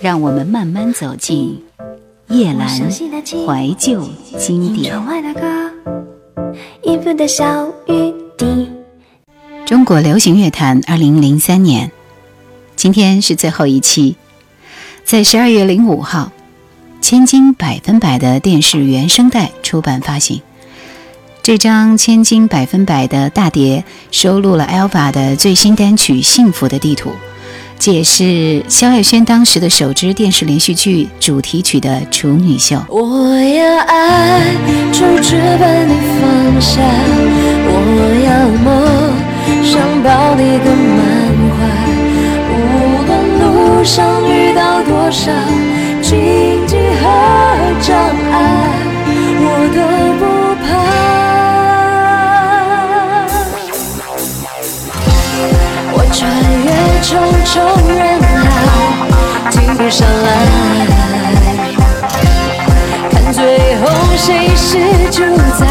让我们慢慢走进叶阑怀旧经典。中国流行乐坛，二零零三年，今天是最后一期，在十二月零五号，《千金百分百》的电视原声带出版发行。这张《千金百分百》的大碟收录了 Elva 的最新单曲《幸福的地图》，这也是萧亚轩当时的首支电视连续剧主题曲的处女秀。我要爱，就只把你放下；我要梦，想抱你更满怀。无论路上遇到多少荆棘和障碍，我的穿越重重人海，停不下来，看最后谁是主宰，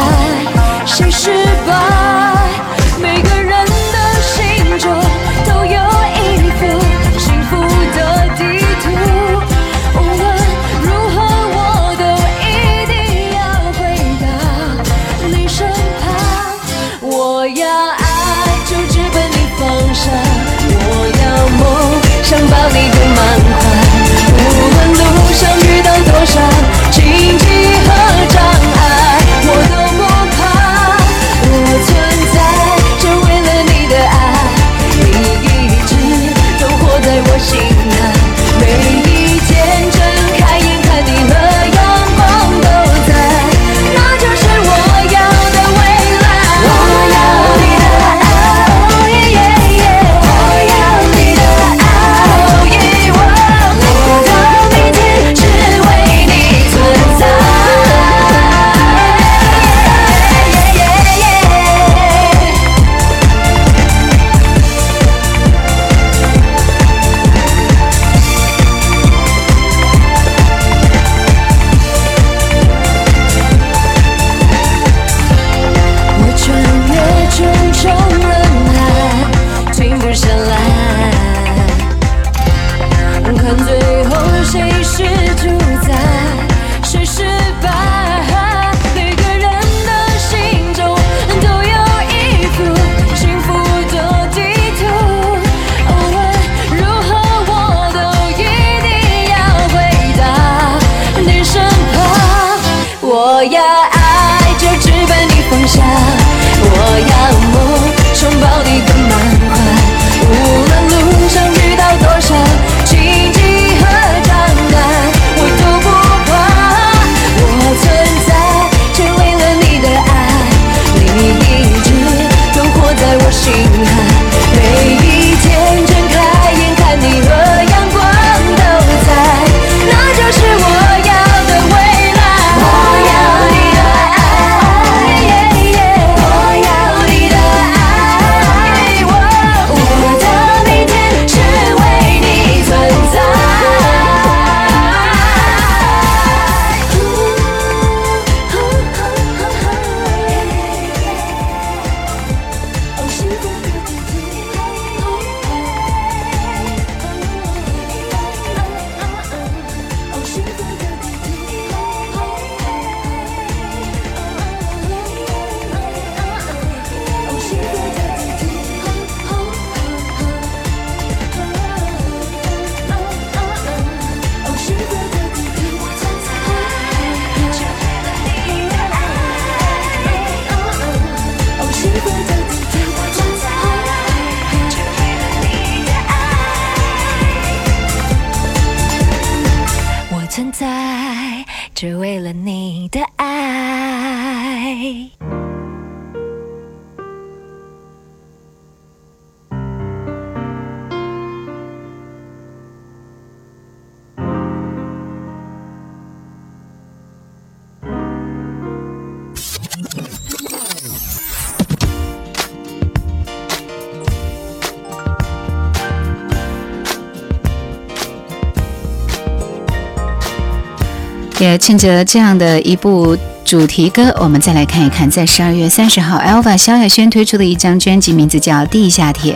趁着这样的一部主题歌，我们再来看一看，在十二月三十号，Elva 萧亚轩推出的一张专辑，名字叫《地下铁》，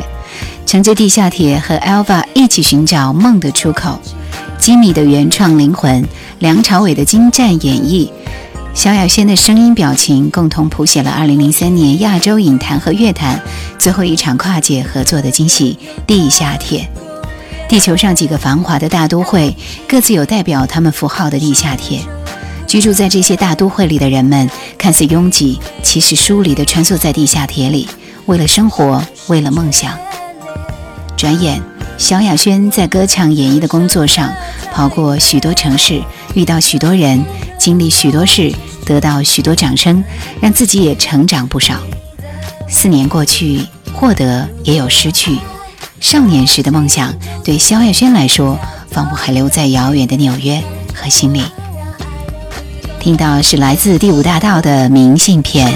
乘着地下铁和 Elva 一起寻找梦的出口。吉米的原创灵魂，梁朝伟的精湛演绎，萧亚轩的声音表情，共同谱写了2003年亚洲影坛和乐坛最后一场跨界合作的惊喜——地下铁。地球上几个繁华的大都会，各自有代表他们符号的地下铁。居住在这些大都会里的人们，看似拥挤，其实疏离地穿梭在地下铁里，为了生活，为了梦想。转眼。萧亚轩在歌唱演绎的工作上跑过许多城市，遇到许多人，经历许多事，得到许多掌声，让自己也成长不少。四年过去，获得也有失去。少年时的梦想，对萧亚轩来说，仿佛还留在遥远的纽约和心里。听到是来自第五大道的明信片。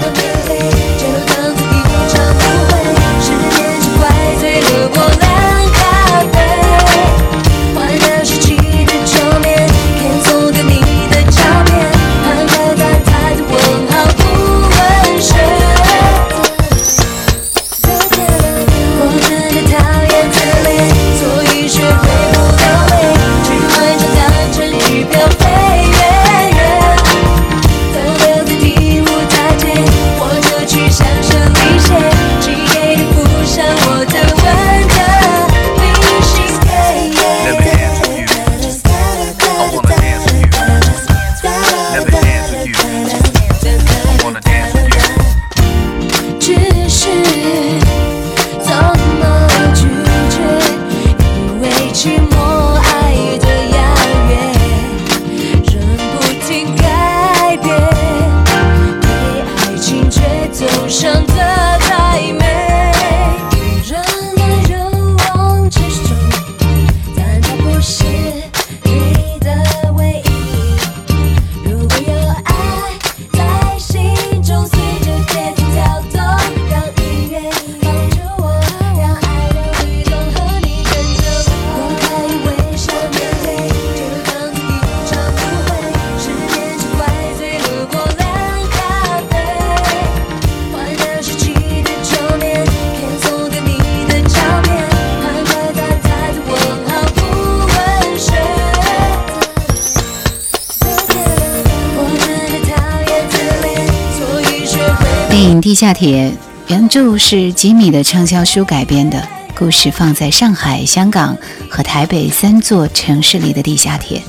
下铁原著是吉米的畅销书改编的故事，放在上海、香港和台北三座城市里的地下铁，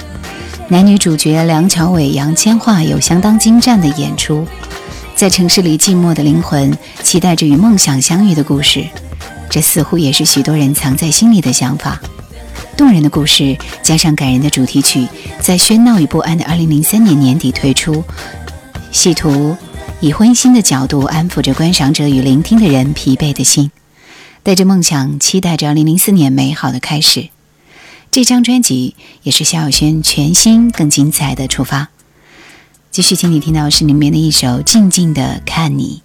男女主角梁朝伟、杨千嬅有相当精湛的演出。在城市里寂寞的灵魂，期待着与梦想相遇的故事，这似乎也是许多人藏在心里的想法。动人的故事加上感人的主题曲，在喧闹与不安的2003年年底推出，企图。以温馨的角度安抚着观赏者与聆听的人疲惫的心，带着梦想，期待着2004年美好的开始。这张专辑也是萧亚轩全新、更精彩的出发。继续，请你听到是里面的一首《静静的看你》。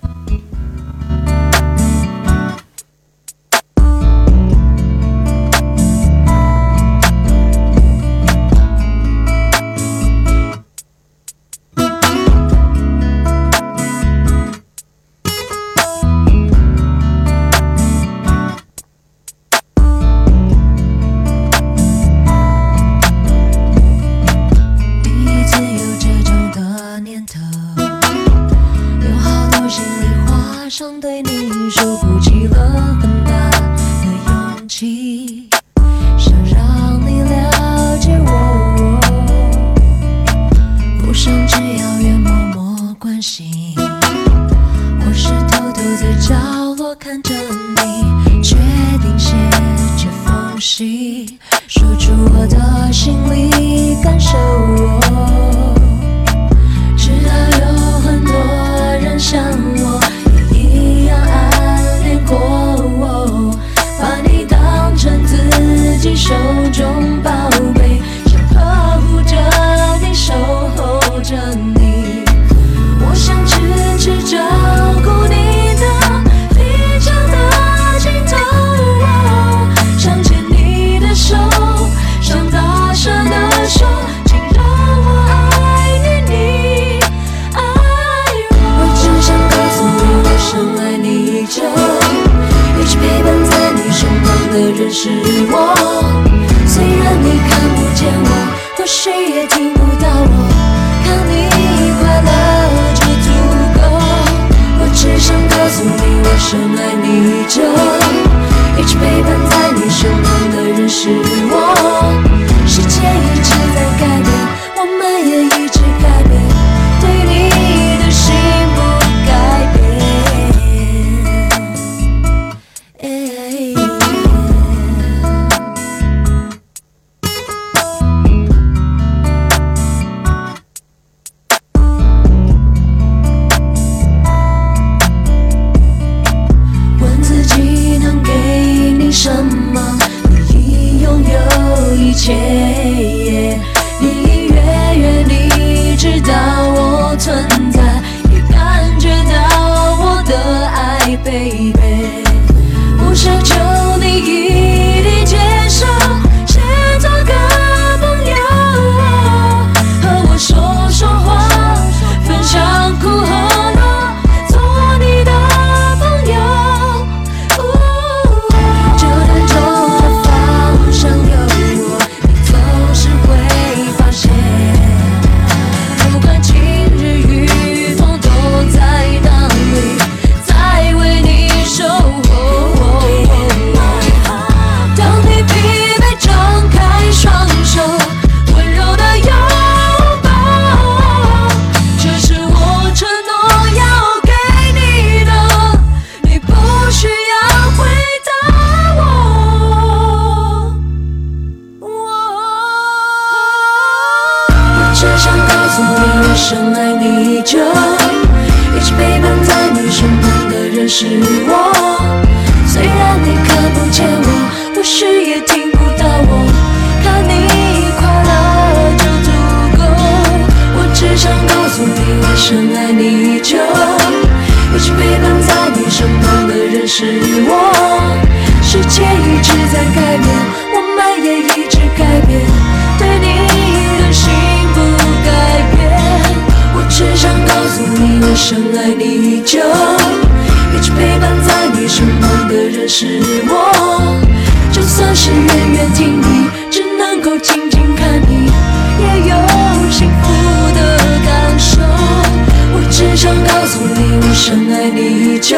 告诉你，我深爱你已久，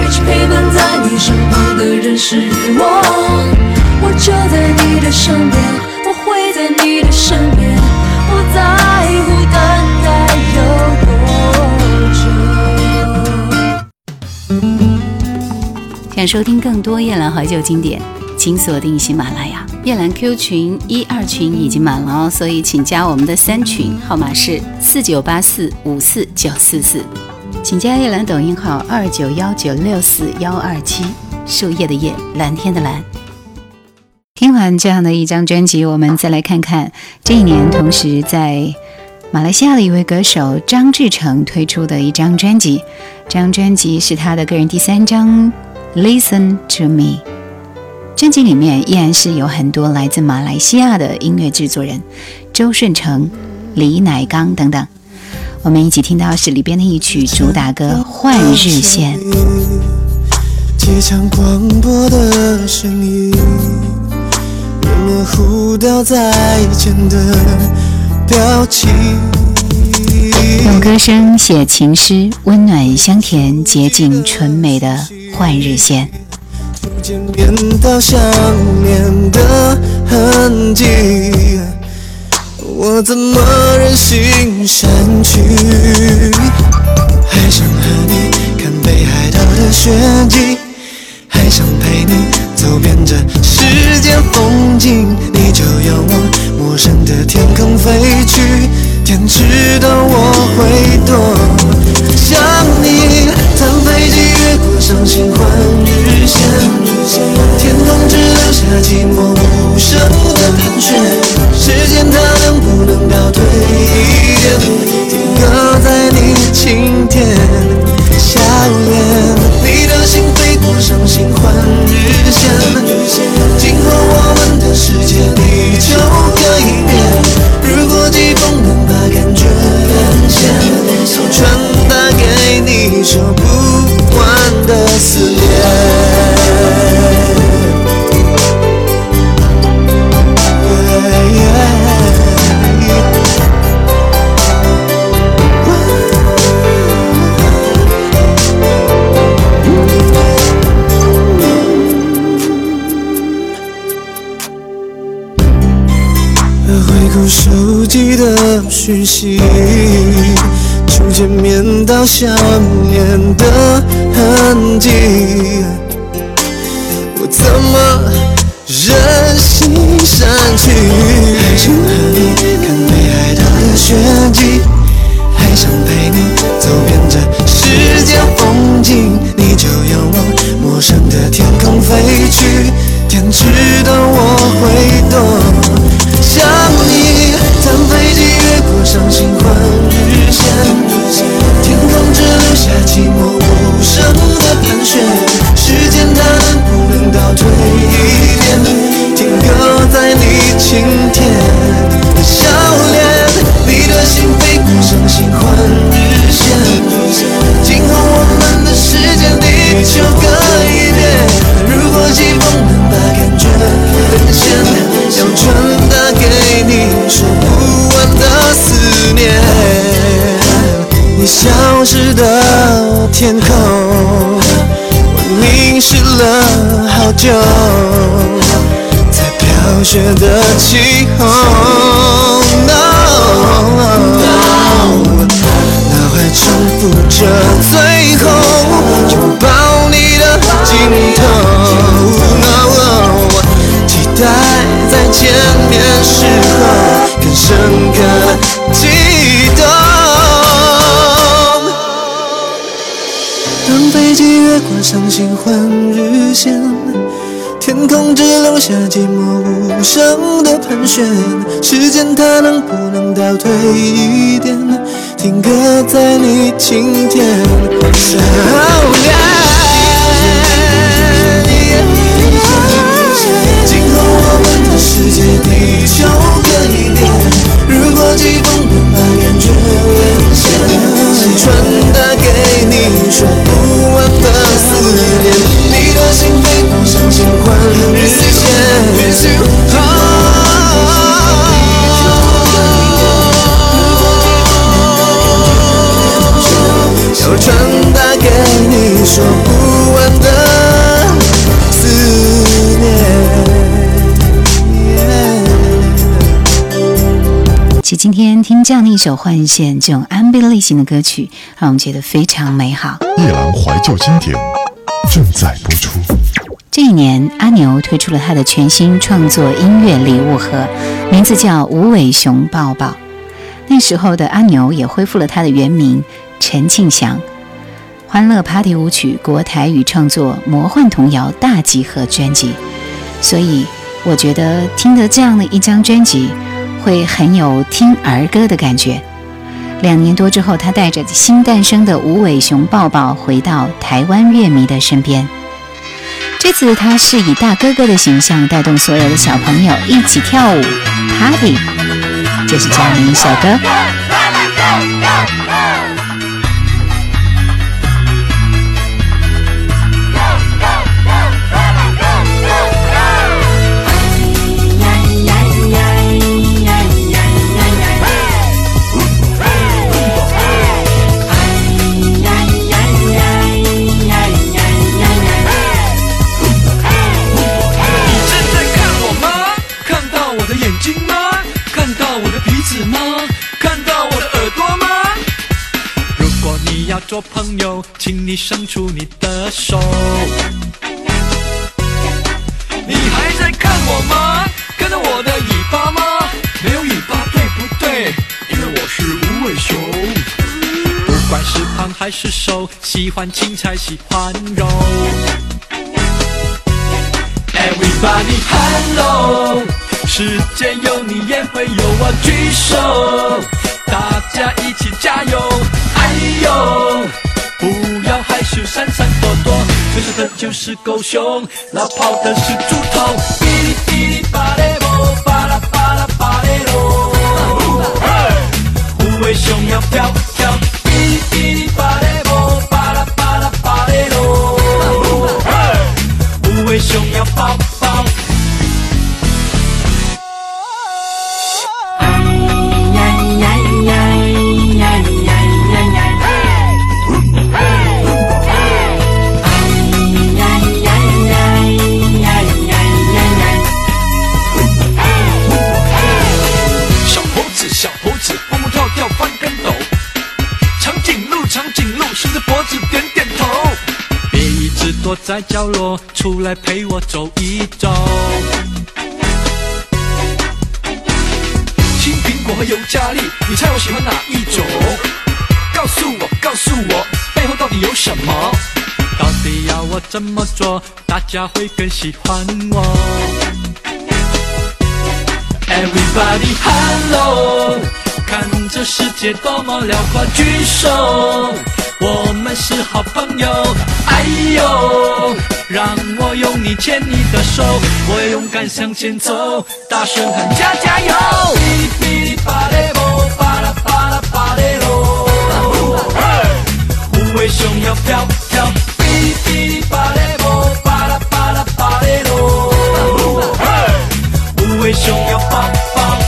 一直陪伴在你身旁的人是我。我就在你的身边，我会在你的身边，不在乎等待有多久。想收听更多夜兰怀旧经典，请锁定喜马拉雅。夜兰 Q 群一二群已经满了哦，所以请加我们的三群，号码是四九八四五四九四四。请加夜兰抖音号二九幺九六四幺二七，树叶的叶，蓝天的蓝。听完这样的一张专辑，我们再来看看这一年同时在马来西亚的一位歌手张志成推出的一张专辑。这张专辑是他的个人第三张《Listen to Me》。专辑里面依然是有很多来自马来西亚的音乐制作人，周顺成、李乃刚等等。我们一起听到是里边的一曲主打歌《换日线》。街巷广播的声音，也模糊掉再见的表情。用歌声写情诗，温暖香甜、洁净纯美的《换日线》。逐渐变到想念的痕迹，我怎么忍心删去？还想和你看北海道的雪景，还想陪你走遍这世间风景，你就要往陌生的天空飞去，天知道我会多想你。当飞机越过伤心换日线，天空只留下寂寞无声的盘旋。时间它能不能讯息，初见面到想念的觉得气候，脑海重复着最后拥抱你的镜头，期待再见面时候更深刻。激动当飞机越过伤心换日线，天空只留下寂寞。无声的盘旋。时间它能不能倒退一点，停格在你今天，少年。今后我们的世界，地球可以变。如果季风能把感觉连线，传达给你说今天听这样的一首《幻线》这种 R&B 类型的歌曲，让我们觉得非常美好。夜郎怀旧经典正在播出。这一年，阿牛推出了他的全新创作音乐礼物盒，名字叫《无尾熊抱抱》。那时候的阿牛也恢复了他的原名陈庆祥，欢乐 Party 舞曲国台语创作魔幻童谣大集合专辑。所以，我觉得听得这样的一张专辑，会很有听儿歌的感觉。两年多之后，他带着新诞生的无尾熊抱抱回到台湾乐迷的身边。这次他是以大哥哥的形象带动所有的小朋友一起跳舞 party，就是这样的一首歌。请你伸出你的手。你还在看我吗？看到我的尾巴吗？没有尾巴对不对？因为我是无尾熊。不管是胖还是瘦，喜欢青菜喜欢肉。Everybody hello，世界有你也会有我，举手，大家一起加油！哎呦，不要害羞，闪闪躲躲，最帅的就是狗熊，老跑的是猪头。哔哩哔哩巴雷波，巴拉巴拉巴雷罗，虎尾熊要飘鹿，长颈鹿，伸着脖子点点头。别一直躲在角落，出来陪我走一走。青苹果和尤加利，你猜我喜欢哪一种？告诉我，告诉我，背后到底有什么？到底要我怎么做，大家会更喜欢我？Everybody hello，看这世界多么辽阔，举手，我们是好朋友。哎呦，让我用力牵你的手，我勇敢向前走，大声喊加加油！哔哩哔哩巴雷波，巴拉巴拉巴雷罗，无尾熊要飘飘，哔哩哔哩巴雷波，巴拉巴拉巴雷罗。无尾熊要抱抱，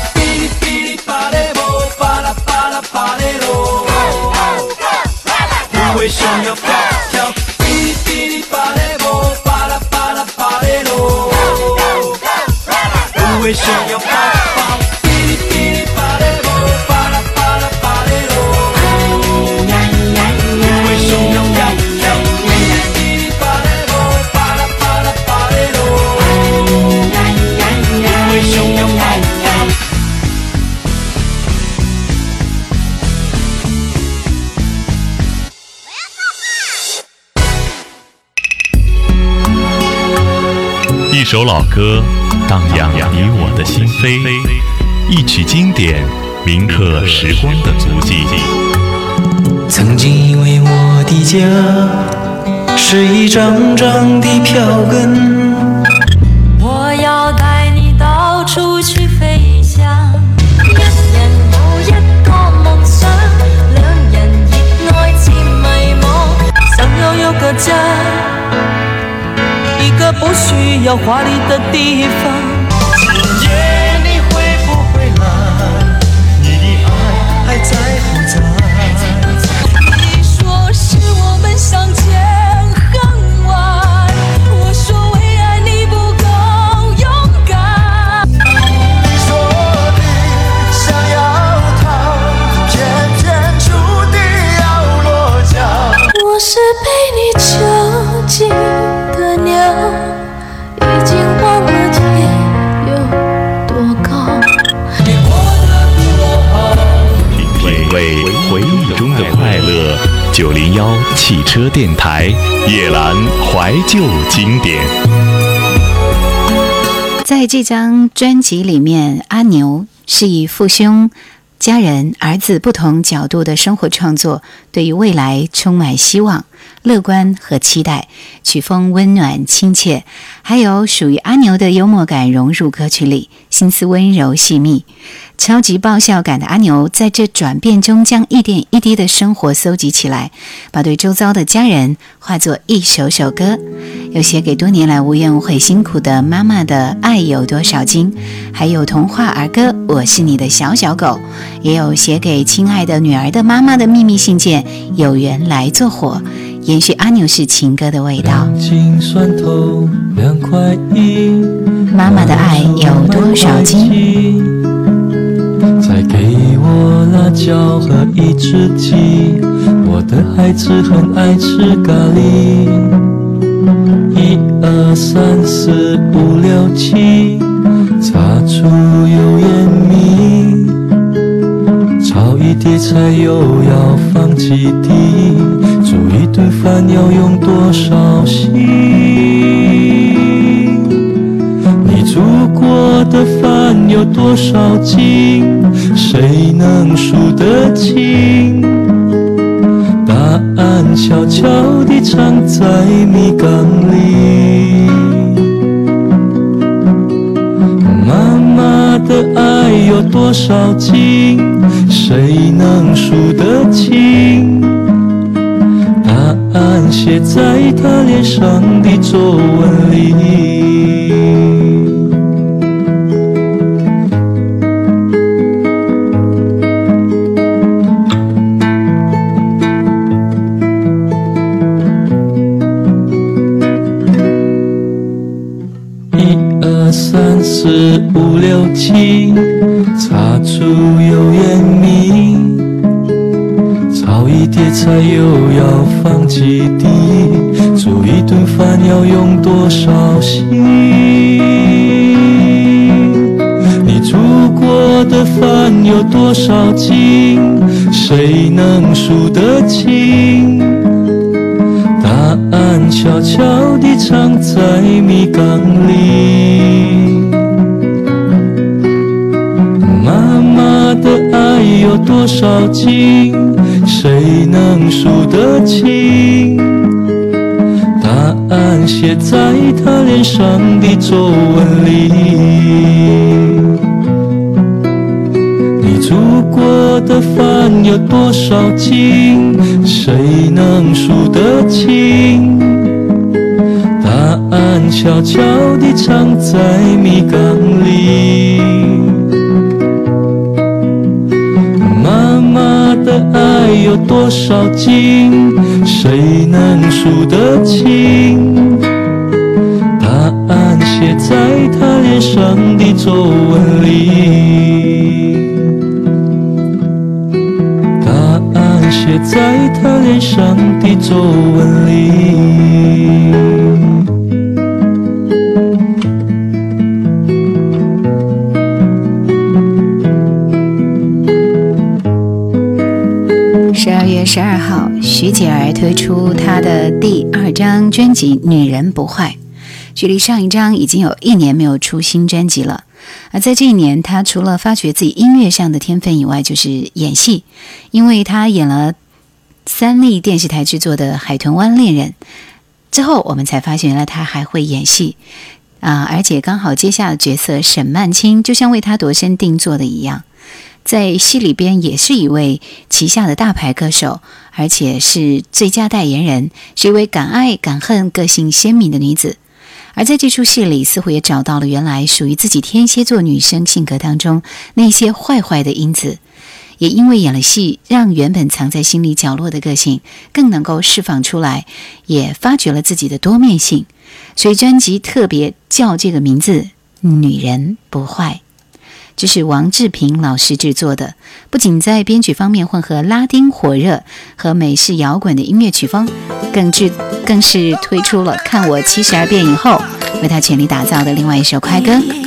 无尾熊首老歌，荡漾你我的心扉；一曲经典，铭刻时光的足迹。曾经以为我的家是一张张的票根，我要带你到处去要华丽的地方。九零幺汽车电台，夜阑怀旧经典。在这张专辑里面，阿牛是以父兄、家人、儿子不同角度的生活创作，对于未来充满希望、乐观和期待。曲风温暖亲切，还有属于阿牛的幽默感融入歌曲里，心思温柔细密。超级爆笑感的阿牛，在这转变中，将一点一滴的生活搜集起来，把对周遭的家人化作一首首歌。有写给多年来无怨无悔辛苦的妈妈的爱有多少斤，还有童话儿歌《我是你的小小狗》，也有写给亲爱的女儿的妈妈的秘密信件《有缘来做火》，延续阿牛式情歌的味道。筋酸痛两块一，妈妈的爱有多少斤？再给我辣椒和一只鸡，我的孩子很爱吃咖喱。一二三四五六七，擦出油烟米，炒一碟菜又要放几滴，顿饭要用多少心？你煮过的饭有多少斤？谁能数得清？答案悄悄地藏在米缸里。妈妈的爱有多少斤？谁能数得清？写在他脸上的皱纹里。一二三四五六七，擦出油盐米，碟菜又要放几滴，煮一顿饭要用多少心？你煮过的饭有多少斤？谁能数得清？答案悄悄地藏在米缸里。妈妈的爱有多少斤？谁能数得清？答案写在她脸上的皱纹里。你煮过的饭有多少斤？谁能数得清？答案悄悄地藏在米缸里。有多少斤？谁能数得清？答案写在她脸上的皱纹里。答案写在她脸上的皱纹里。十二号，徐姐儿推出她的第二张专辑《女人不坏》。距离上一张已经有一年没有出新专辑了。而在这一年，她除了发掘自己音乐上的天分以外，就是演戏，因为她演了三立电视台制作的《海豚湾恋人》之后，我们才发现原来她还会演戏啊！而且刚好接下的角色沈曼青，就像为他度身定做的一样。在戏里边也是一位旗下的大牌歌手，而且是最佳代言人，是一位敢爱敢恨、个性鲜明的女子。而在这出戏里，似乎也找到了原来属于自己天蝎座女生性格当中那些坏坏的因子，也因为演了戏，让原本藏在心里角落的个性更能够释放出来，也发掘了自己的多面性。所以专辑特别叫这个名字：女人不坏。这是王志平老师制作的，不仅在编曲方面混合拉丁火热和美式摇滚的音乐曲风，更制更是推出了《看我七十二变》以后为他全力打造的另外一首快歌。